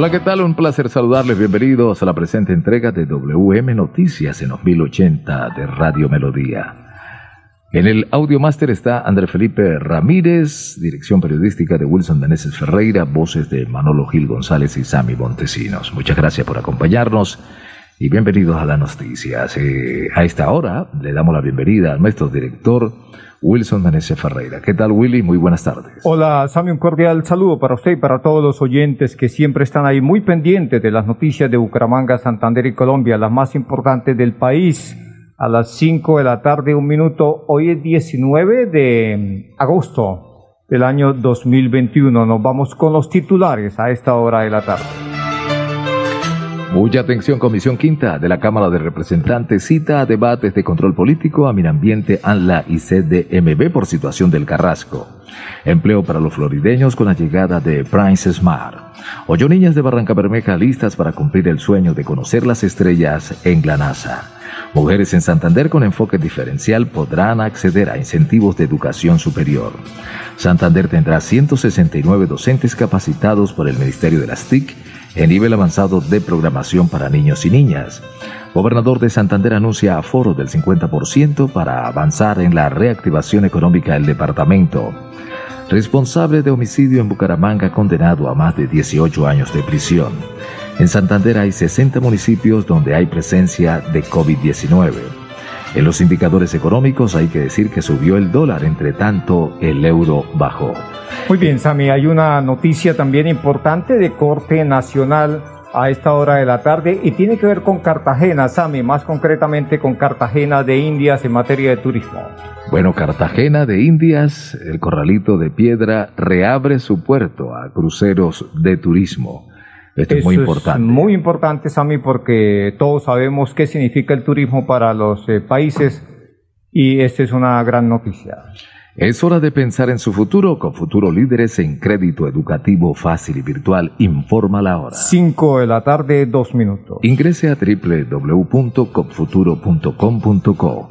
Hola, ¿qué tal? Un placer saludarles. Bienvenidos a la presente entrega de WM Noticias en 2080 de Radio Melodía. En el audio máster está André Felipe Ramírez, dirección periodística de Wilson Meneses Ferreira, voces de Manolo Gil González y Sami Montesinos. Muchas gracias por acompañarnos y bienvenidos a las noticias. A esta hora le damos la bienvenida a nuestro director Wilson Meneses Ferreira. ¿Qué tal, Willy? Muy buenas tardes. Hola, Sammy, un cordial saludo para usted y para todos los oyentes que siempre están ahí muy pendientes de las noticias de Bucaramanga, Santander y Colombia, las más importantes del país. A las 5 de la tarde, un minuto. Hoy es 19 de agosto del año 2021. Nos vamos con los titulares a esta hora de la tarde. Mucha atención, Comisión Quinta de la Cámara de Representantes cita a debates de control político a Minambiente, ANLA y CDMB por situación del Carrasco. Empleo para los florideños con la llegada de Prince Smart. Ocho niñas de Barranca Bermeja listas para cumplir el sueño de conocer las estrellas en la NASA. Mujeres en Santander con enfoque diferencial podrán acceder a incentivos de educación superior. Santander tendrá 169 docentes capacitados por el Ministerio de las TIC en nivel avanzado de programación para niños y niñas. Gobernador de Santander anuncia aforo del 50% para avanzar en la reactivación económica del departamento. Responsable de homicidio en Bucaramanga condenado a más de 18 años de prisión. En Santander hay 60 municipios donde hay presencia de COVID-19. En los indicadores económicos hay que decir que subió el dólar, entre tanto el euro bajó. Muy bien, Sami, hay una noticia también importante de corte nacional a esta hora de la tarde y tiene que ver con Cartagena, Sami, más concretamente con Cartagena de Indias en materia de turismo. Bueno, Cartagena de Indias, el corralito de piedra, reabre su puerto a cruceros de turismo. Esto es muy importante. Es muy importante, Sami, porque todos sabemos qué significa el turismo para los eh, países y esta es una gran noticia. Es hora de pensar en su futuro con Futuro Líderes en Crédito Educativo Fácil y Virtual. Informa la hora. 5 de la tarde, 2 minutos. Ingrese a www.copfuturo.com.co.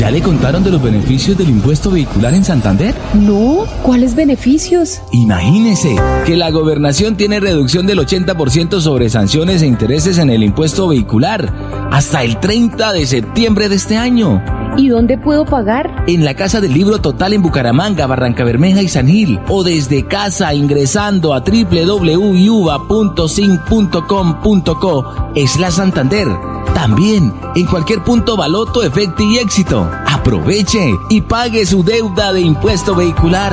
¿Ya le contaron de los beneficios del impuesto vehicular en Santander? No, ¿cuáles beneficios? Imagínese que la gobernación tiene reducción del 80% sobre sanciones e intereses en el impuesto vehicular hasta el 30 de septiembre de este año. ¿Y dónde puedo pagar? En la Casa del Libro Total en Bucaramanga, Barranca Bermeja y San Gil. O desde casa ingresando a www.uva.sin.com.co es la Santander. También en cualquier punto Baloto, Efecto y Éxito. Aproveche y pague su deuda de impuesto vehicular.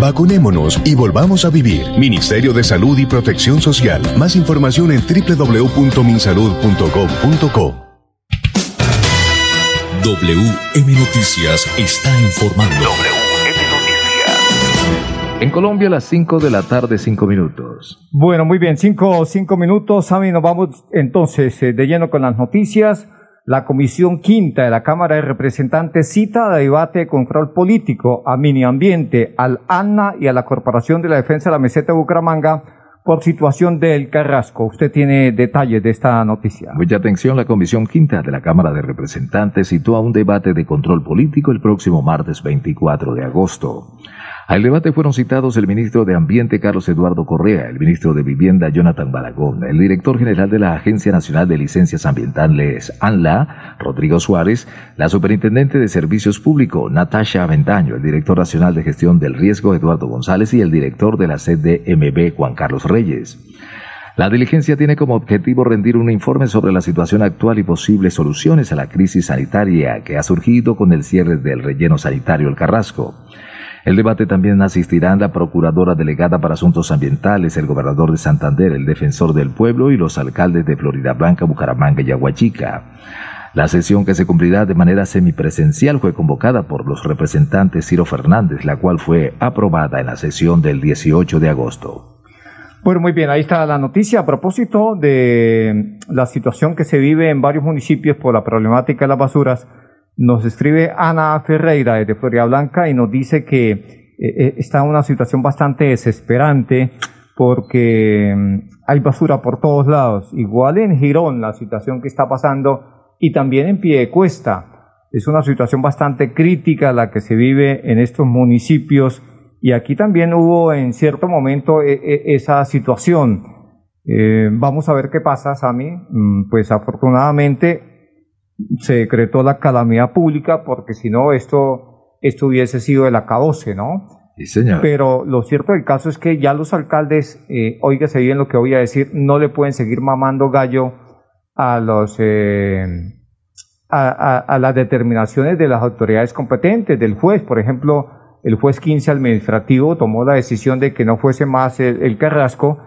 Vacunémonos y volvamos a vivir. Ministerio de Salud y Protección Social. Más información en www.minsalud.gov.co. WM Noticias está informando. WM Noticias. En Colombia, a las 5 de la tarde, 5 minutos. Bueno, muy bien, cinco, cinco minutos. Sammy, nos vamos entonces eh, de lleno con las noticias. La Comisión Quinta de la Cámara de Representantes cita a debate de control político a Mini Ambiente, al ANNA y a la Corporación de la Defensa de la Meseta de Bucaramanga por situación del Carrasco. Usted tiene detalles de esta noticia. Mucha atención, la Comisión Quinta de la Cámara de Representantes citó a un debate de control político el próximo martes 24 de agosto. Al debate fueron citados el ministro de Ambiente Carlos Eduardo Correa, el ministro de Vivienda Jonathan Baragón, el director general de la Agencia Nacional de Licencias Ambientales ANLA, Rodrigo Suárez, la superintendente de Servicios Públicos Natasha Aventaño, el director nacional de Gestión del Riesgo Eduardo González y el director de la CDMB Juan Carlos Reyes. La diligencia tiene como objetivo rendir un informe sobre la situación actual y posibles soluciones a la crisis sanitaria que ha surgido con el cierre del relleno sanitario El Carrasco. El debate también asistirán la Procuradora Delegada para Asuntos Ambientales, el Gobernador de Santander, el Defensor del Pueblo y los alcaldes de Florida Blanca, Bucaramanga y Aguachica. La sesión que se cumplirá de manera semipresencial fue convocada por los representantes Ciro Fernández, la cual fue aprobada en la sesión del 18 de agosto. Bueno, muy bien, ahí está la noticia a propósito de la situación que se vive en varios municipios por la problemática de las basuras. Nos escribe Ana Ferreira desde Florida Blanca y nos dice que eh, eh, está una situación bastante desesperante porque mm, hay basura por todos lados. Igual en Girón la situación que está pasando y también en Piedecuesta. Es una situación bastante crítica la que se vive en estos municipios y aquí también hubo en cierto momento eh, esa situación. vamos a ver qué pasa, Sami. Mm, pues afortunadamente se decretó la calamidad pública porque si no esto, esto hubiese sido el acabose, ¿no? Sí, señor. Pero lo cierto del caso es que ya los alcaldes, eh, oígase bien lo que voy a decir, no le pueden seguir mamando gallo a los eh, a, a, las determinaciones de las autoridades competentes, del juez. Por ejemplo, el juez 15 administrativo tomó la decisión de que no fuese más el, el Carrasco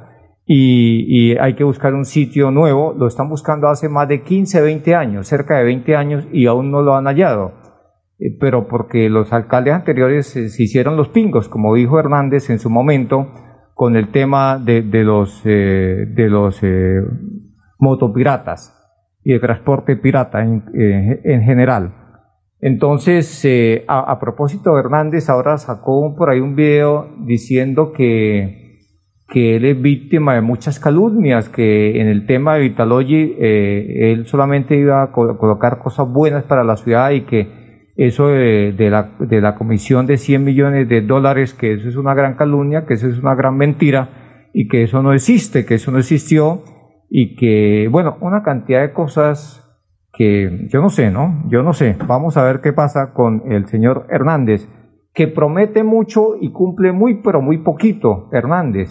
y, hay que buscar un sitio nuevo. Lo están buscando hace más de 15, 20 años, cerca de 20 años, y aún no lo han hallado. Eh, pero porque los alcaldes anteriores se, hicieron los pingos, como dijo Hernández en su momento, con el tema de, los, eh, de los eh, motopiratas y el transporte pirata en, general. Entonces, a, a, propósito, Hernández ahora sacó por ahí un video diciendo que que él es víctima de muchas calumnias, que en el tema de Vitalogy eh, él solamente iba a colocar cosas buenas para la ciudad y que eso de, la, de la comisión de 100 millones de dólares, que eso es una gran calumnia, que eso es una gran mentira y que eso no existe, que eso no existió y que, bueno, una cantidad de cosas que yo no sé, ¿no? Yo no sé. Vamos a ver qué pasa con el señor Hernández, que promete mucho y cumple muy, pero muy poquito, Hernández.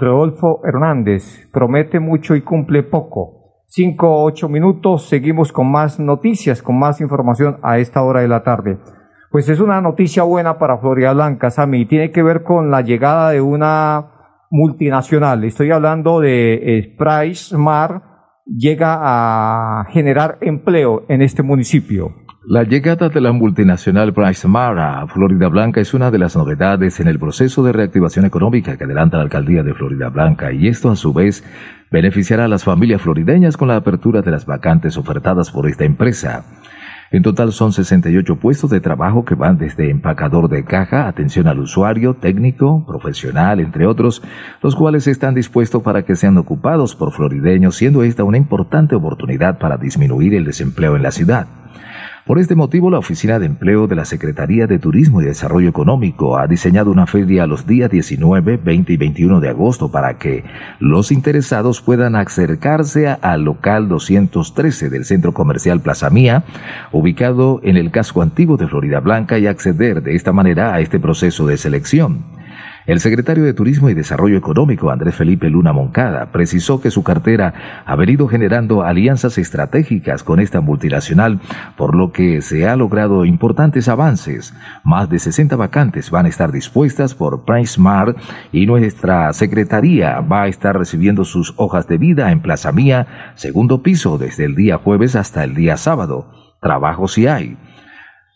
Rodolfo Hernández promete mucho y cumple poco. Cinco o ocho minutos, seguimos con más noticias, con más información a esta hora de la tarde. Pues es una noticia buena para Florida Blanca, Sami, tiene que ver con la llegada de una multinacional. Estoy hablando de eh, Price Smart, llega a generar empleo en este municipio. La llegada de la multinacional PriceSmart a Florida Blanca es una de las novedades en el proceso de reactivación económica que adelanta la alcaldía de Florida Blanca y esto a su vez beneficiará a las familias florideñas con la apertura de las vacantes ofertadas por esta empresa. En total son 68 puestos de trabajo que van desde empacador de caja, atención al usuario, técnico, profesional, entre otros, los cuales están dispuestos para que sean ocupados por florideños, siendo esta una importante oportunidad para disminuir el desempleo en la ciudad. Por este motivo, la Oficina de Empleo de la Secretaría de Turismo y Desarrollo Económico ha diseñado una feria los días 19, 20 y 21 de agosto para que los interesados puedan acercarse al local 213 del Centro Comercial Plaza Mía, ubicado en el casco antiguo de Florida Blanca y acceder de esta manera a este proceso de selección. El secretario de Turismo y Desarrollo Económico, Andrés Felipe Luna Moncada, precisó que su cartera ha venido generando alianzas estratégicas con esta multinacional, por lo que se ha logrado importantes avances. Más de 60 vacantes van a estar dispuestas por PriceSmart y nuestra secretaría va a estar recibiendo sus hojas de vida en Plaza Mía, segundo piso, desde el día jueves hasta el día sábado. Trabajo si hay.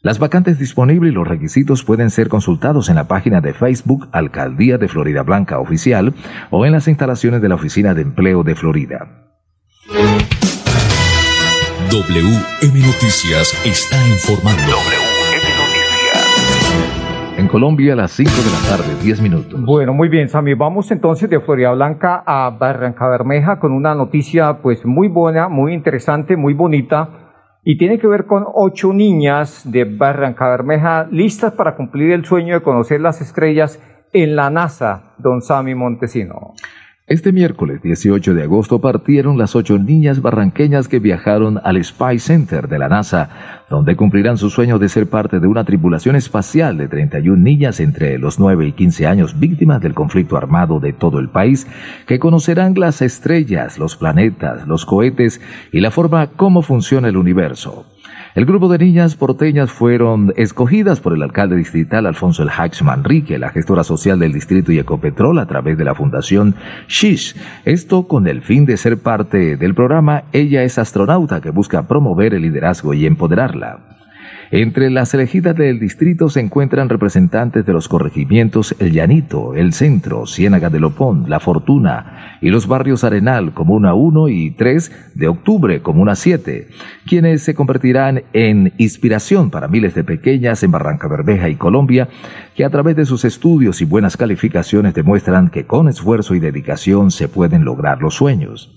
Las vacantes disponibles y los requisitos pueden ser consultados en la página de Facebook Alcaldía de Florida Blanca Oficial o en las instalaciones de la Oficina de Empleo de Florida. WM Noticias está informando. WM Noticias. En Colombia a las 5 de la tarde, 10 minutos. Bueno, muy bien, Sami. Vamos entonces de Florida Blanca a Barranca Bermeja con una noticia pues muy buena, muy interesante, muy bonita. Y tiene que ver con ocho niñas de Barranca Bermeja listas para cumplir el sueño de conocer las estrellas en la NASA, don Sami Montesino. Este miércoles 18 de agosto partieron las ocho niñas barranqueñas que viajaron al Spy Center de la NASA, donde cumplirán su sueño de ser parte de una tripulación espacial de 31 niñas entre los 9 y 15 años víctimas del conflicto armado de todo el país, que conocerán las estrellas, los planetas, los cohetes y la forma como funciona el universo. El grupo de niñas porteñas fueron escogidas por el alcalde distrital Alfonso El Hax Manrique, la gestora social del distrito y Ecopetrol a través de la fundación SHISH. Esto con el fin de ser parte del programa Ella es astronauta que busca promover el liderazgo y empoderarla. Entre las elegidas del distrito se encuentran representantes de los corregimientos El Llanito, El Centro, Ciénaga de Lopón, La Fortuna y los barrios Arenal, Comuna 1 y 3 de Octubre, Comuna 7, quienes se convertirán en inspiración para miles de pequeñas en Barranca Bermeja y Colombia, que a través de sus estudios y buenas calificaciones demuestran que con esfuerzo y dedicación se pueden lograr los sueños.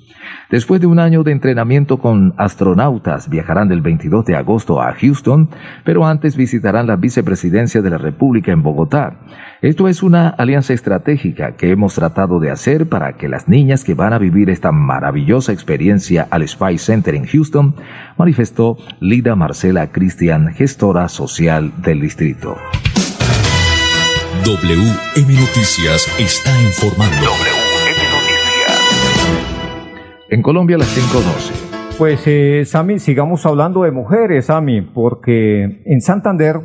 Después de un año de entrenamiento con astronautas, viajarán del 22 de agosto a Houston, pero antes visitarán la vicepresidencia de la República en Bogotá. Esto es una alianza estratégica que hemos tratado de hacer para que las niñas que van a vivir esta maravillosa experiencia al Spy Center en Houston, manifestó Lida Marcela Cristian, gestora social del distrito. WM Noticias está informando. En Colombia las 5.12. Pues, eh, Sami, sigamos hablando de mujeres, Sami, porque en Santander,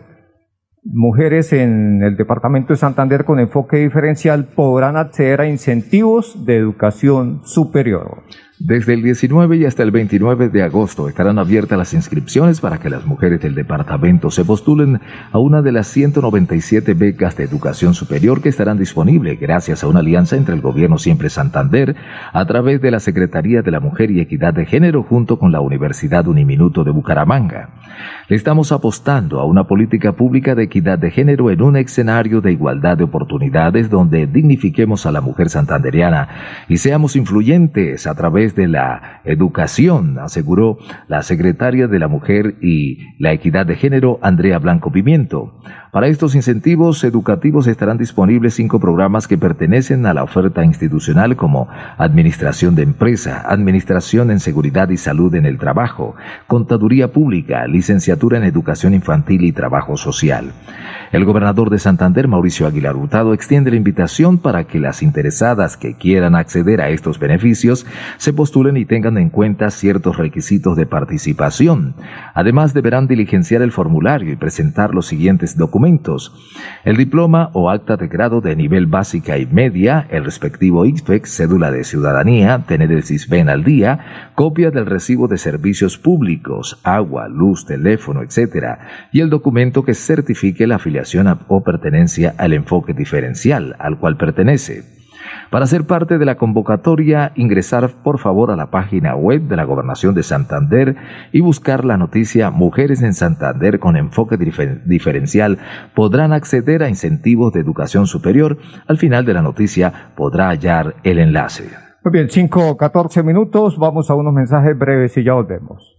mujeres en el departamento de Santander con enfoque diferencial podrán acceder a incentivos de educación superior. Desde el 19 y hasta el 29 de agosto estarán abiertas las inscripciones para que las mujeres del departamento se postulen a una de las 197 becas de educación superior que estarán disponibles gracias a una alianza entre el Gobierno Siempre Santander a través de la Secretaría de la Mujer y Equidad de Género junto con la Universidad Uniminuto de Bucaramanga. Le estamos apostando a una política pública de equidad de género en un escenario de igualdad de oportunidades donde dignifiquemos a la mujer santanderiana y seamos influyentes a de la educación, aseguró la secretaria de la Mujer y la Equidad de Género, Andrea Blanco Pimiento. Para estos incentivos educativos estarán disponibles cinco programas que pertenecen a la oferta institucional como Administración de Empresa, Administración en Seguridad y Salud en el Trabajo, Contaduría Pública, Licenciatura en Educación Infantil y Trabajo Social. El gobernador de Santander, Mauricio Aguilar Hurtado, extiende la invitación para que las interesadas que quieran acceder a estos beneficios se postulen y tengan en cuenta ciertos requisitos de participación. Además, deberán diligenciar el formulario y presentar los siguientes documentos. El diploma o acta de grado de nivel básica y media, el respectivo IFEX, cédula de ciudadanía, tener el CISBEN al día, copia del recibo de servicios públicos, agua, luz, teléfono, etc. y el documento que certifique la afiliación o pertenencia al enfoque diferencial al cual pertenece. Para ser parte de la convocatoria, ingresar por favor a la página web de la Gobernación de Santander y buscar la noticia Mujeres en Santander con enfoque difer- diferencial podrán acceder a incentivos de educación superior. Al final de la noticia podrá hallar el enlace. Muy bien, 5, 14 minutos, vamos a unos mensajes breves y ya volvemos.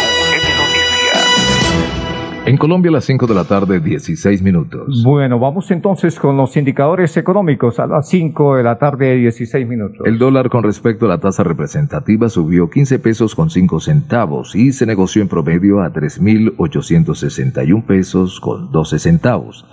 En Colombia a las 5 de la tarde, 16 minutos. Bueno, vamos entonces con los indicadores económicos a las 5 de la tarde, 16 minutos. El dólar con respecto a la tasa representativa subió 15 pesos con 5 centavos y se negoció en promedio a 3.861 pesos con 12 centavos.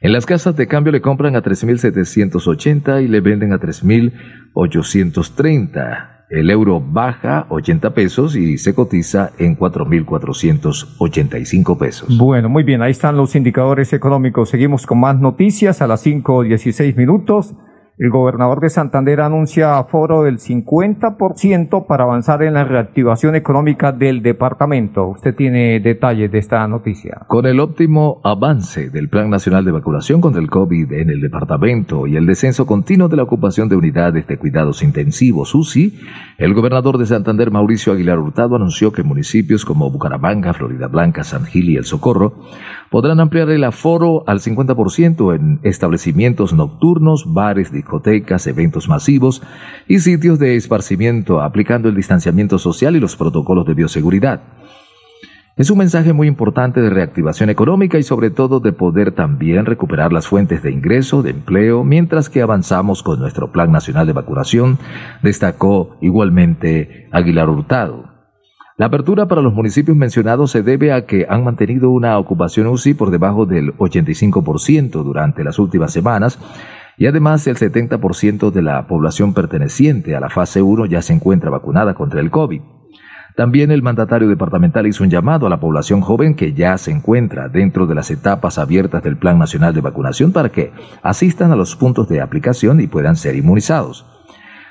En las casas de cambio le compran a 3.780 y le venden a 3.830. El euro baja 80 pesos y se cotiza en 4.485 pesos. Bueno, muy bien, ahí están los indicadores económicos. Seguimos con más noticias a las 5.16 minutos. El gobernador de Santander anuncia aforo del 50% para avanzar en la reactivación económica del departamento. Usted tiene detalles de esta noticia. Con el óptimo avance del Plan Nacional de Vacunación contra el COVID en el departamento y el descenso continuo de la ocupación de unidades de cuidados intensivos UCI, el gobernador de Santander, Mauricio Aguilar Hurtado, anunció que municipios como Bucaramanga, Florida Blanca, San Gil y El Socorro podrán ampliar el aforo al 50% en establecimientos nocturnos, bares, discotecas, eventos masivos y sitios de esparcimiento, aplicando el distanciamiento social y los protocolos de bioseguridad. Es un mensaje muy importante de reactivación económica y sobre todo de poder también recuperar las fuentes de ingreso, de empleo, mientras que avanzamos con nuestro Plan Nacional de Vacunación, destacó igualmente Aguilar Hurtado. La apertura para los municipios mencionados se debe a que han mantenido una ocupación UCI por debajo del 85% durante las últimas semanas y además el 70% de la población perteneciente a la fase 1 ya se encuentra vacunada contra el COVID. También el mandatario departamental hizo un llamado a la población joven que ya se encuentra dentro de las etapas abiertas del Plan Nacional de Vacunación para que asistan a los puntos de aplicación y puedan ser inmunizados.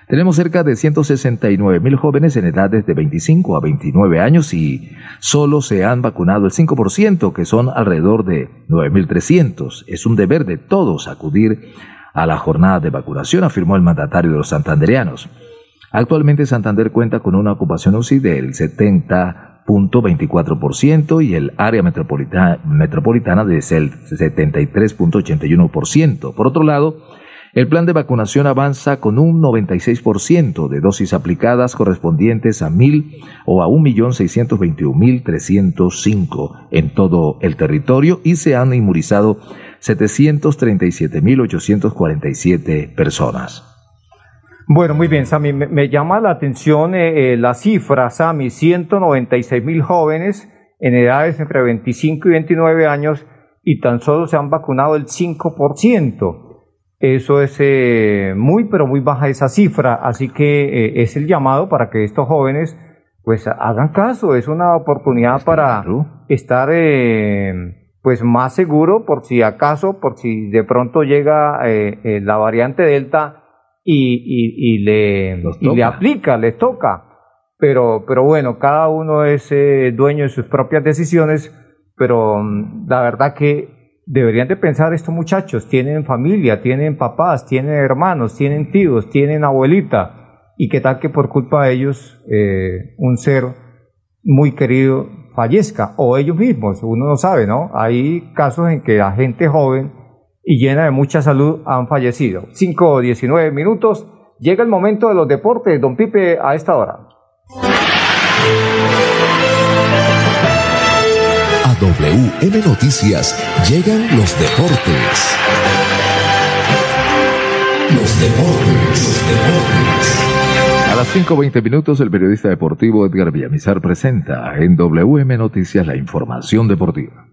Tenemos cerca de 169 mil jóvenes en edades de 25 a 29 años y solo se han vacunado el 5%, que son alrededor de 9.300. Es un deber de todos acudir a la jornada de vacunación, afirmó el mandatario de los santandereanos. Actualmente Santander cuenta con una ocupación UCI del 70.24% y el área metropolitana, metropolitana del 73.81%. Por otro lado, el plan de vacunación avanza con un 96% de dosis aplicadas correspondientes a mil o a 1.621.305 en todo el territorio y se han inmunizado 737.847 personas. Bueno, muy bien, Sami. Me, me llama la atención eh, eh, la cifra, Sami. 196 mil jóvenes en edades entre 25 y 29 años y tan solo se han vacunado el 5%. Eso es eh, muy, pero muy baja esa cifra. Así que es el llamado para que estos jóvenes pues hagan caso. Es una oportunidad para estar pues más seguro por si acaso, por si de pronto llega la variante Delta y, y, y le, y le aplica, les toca. Pero, pero bueno, cada uno es dueño de sus propias decisiones, pero mm, la verdad que deberían de pensar estos muchachos, tienen familia, tienen papás, tienen hermanos, tienen tíos, tienen abuelita, y qué tal que por culpa de ellos eh, un ser muy querido fallezca, o ellos mismos, uno no sabe, ¿no? Hay casos en que la gente joven y llena de mucha salud han fallecido. 5 o 19 minutos, llega el momento de los deportes, don Pipe, a esta hora. WM Noticias llegan los deportes. Los deportes, los deportes. Las 5.20 minutos, el periodista deportivo Edgar Villamizar presenta en WM Noticias la información deportiva.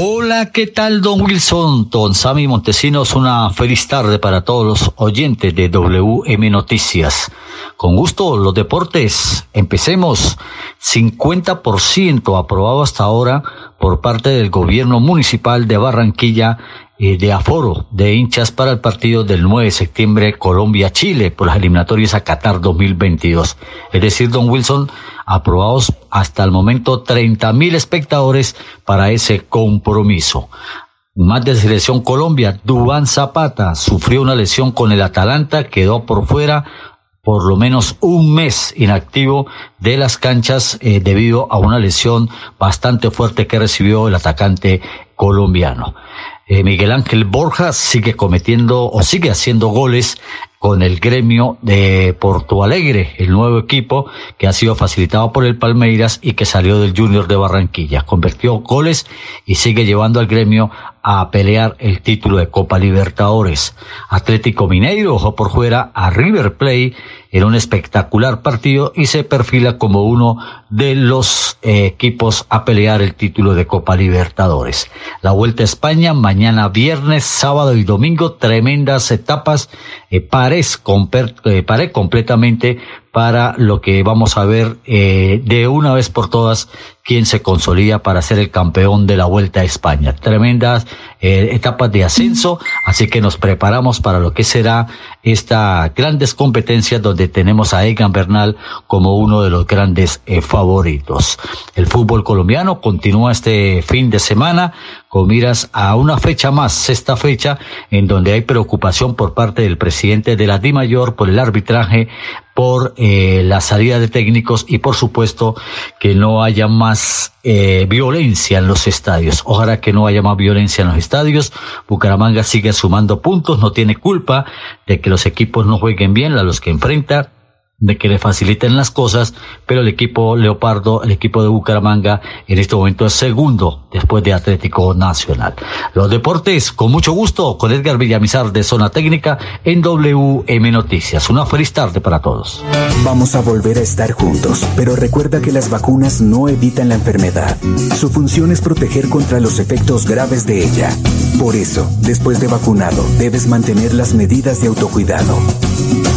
Hola, ¿qué tal, don Wilson? Don Sammy Montesinos, una feliz tarde para todos los oyentes de WM Noticias. Con gusto, los deportes. Empecemos. 50% aprobado hasta ahora por parte del gobierno municipal de Barranquilla eh, de aforo de hinchas para el partido del 9 de septiembre Colombia-Chile por las eliminatorias a Qatar 2022. Es decir, don Wilson, aprobados hasta el momento 30 mil espectadores para ese compromiso. Más de selección Colombia, Dubán Zapata sufrió una lesión con el Atalanta, quedó por fuera por lo menos un mes inactivo de las canchas eh, debido a una lesión bastante fuerte que recibió el atacante colombiano. Eh, Miguel Ángel Borja sigue cometiendo o sigue haciendo goles con el gremio de Porto Alegre, el nuevo equipo que ha sido facilitado por el Palmeiras y que salió del Junior de Barranquilla. Convirtió goles y sigue llevando al gremio a pelear el título de Copa Libertadores. Atlético Mineiro ojo por fuera a River Plate en un espectacular partido y se perfila como uno de los eh, equipos a pelear el título de Copa Libertadores. La Vuelta a España mañana viernes, sábado y domingo, tremendas etapas. Eh, pares, eh, paré completamente para lo que vamos a ver eh, de una vez por todas quién se consolida para ser el campeón de la Vuelta a España. Tremendas eh, etapas de ascenso, así que nos preparamos para lo que será esta grandes competencias donde tenemos a Egan Bernal como uno de los grandes favoritos. El fútbol colombiano continúa este fin de semana con a una fecha más, sexta fecha, en donde hay preocupación por parte del presidente de la DIMAYOR por el arbitraje por eh, la salida de técnicos y por supuesto que no haya más eh, violencia en los estadios. Ojalá que no haya más violencia en los estadios. Bucaramanga sigue sumando puntos, no tiene culpa de que los equipos no jueguen bien a los que enfrenta de que le faciliten las cosas, pero el equipo Leopardo, el equipo de Bucaramanga, en este momento es segundo después de Atlético Nacional. Los deportes, con mucho gusto, con Edgar Villamizar de Zona Técnica en WM Noticias. Una feliz tarde para todos. Vamos a volver a estar juntos, pero recuerda que las vacunas no evitan la enfermedad. Su función es proteger contra los efectos graves de ella. Por eso, después de vacunado, debes mantener las medidas de autocuidado.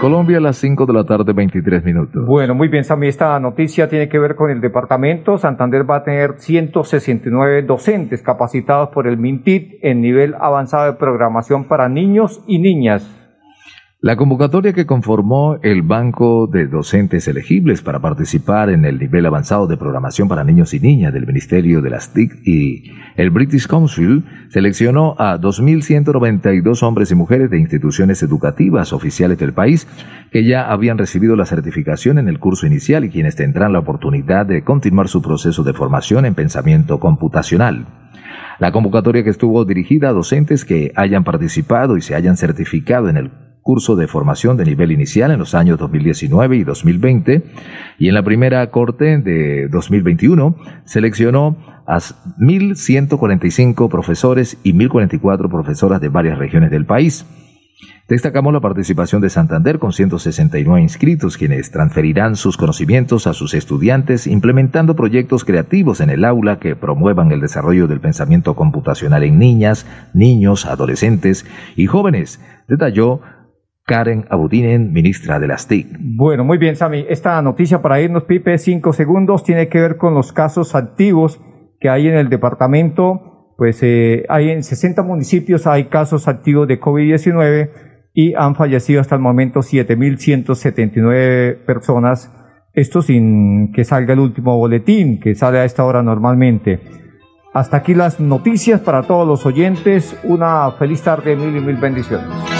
Colombia a las 5 de la tarde, 23 minutos. Bueno, muy bien, Sammy. Esta noticia tiene que ver con el departamento. Santander va a tener 169 docentes capacitados por el MINTIT en nivel avanzado de programación para niños y niñas. La convocatoria que conformó el Banco de Docentes Elegibles para participar en el nivel avanzado de programación para niños y niñas del Ministerio de las TIC y el British Council seleccionó a 2.192 hombres y mujeres de instituciones educativas oficiales del país que ya habían recibido la certificación en el curso inicial y quienes tendrán la oportunidad de continuar su proceso de formación en pensamiento computacional. La convocatoria que estuvo dirigida a docentes que hayan participado y se hayan certificado en el curso de formación de nivel inicial en los años 2019 y 2020 y en la primera corte de 2021 seleccionó a 1.145 profesores y 1.044 profesoras de varias regiones del país. Destacamos la participación de Santander con 169 inscritos, quienes transferirán sus conocimientos a sus estudiantes implementando proyectos creativos en el aula que promuevan el desarrollo del pensamiento computacional en niñas, niños, adolescentes y jóvenes, detalló Karen Abudinen, ministra de las TIC. Bueno, muy bien, Sami. Esta noticia para irnos, Pipe, cinco segundos, tiene que ver con los casos activos que hay en el departamento. Pues eh, hay en 60 municipios hay casos activos de COVID-19 y han fallecido hasta el momento 7.179 personas. Esto sin que salga el último boletín, que sale a esta hora normalmente. Hasta aquí las noticias para todos los oyentes. Una feliz tarde, mil y mil bendiciones.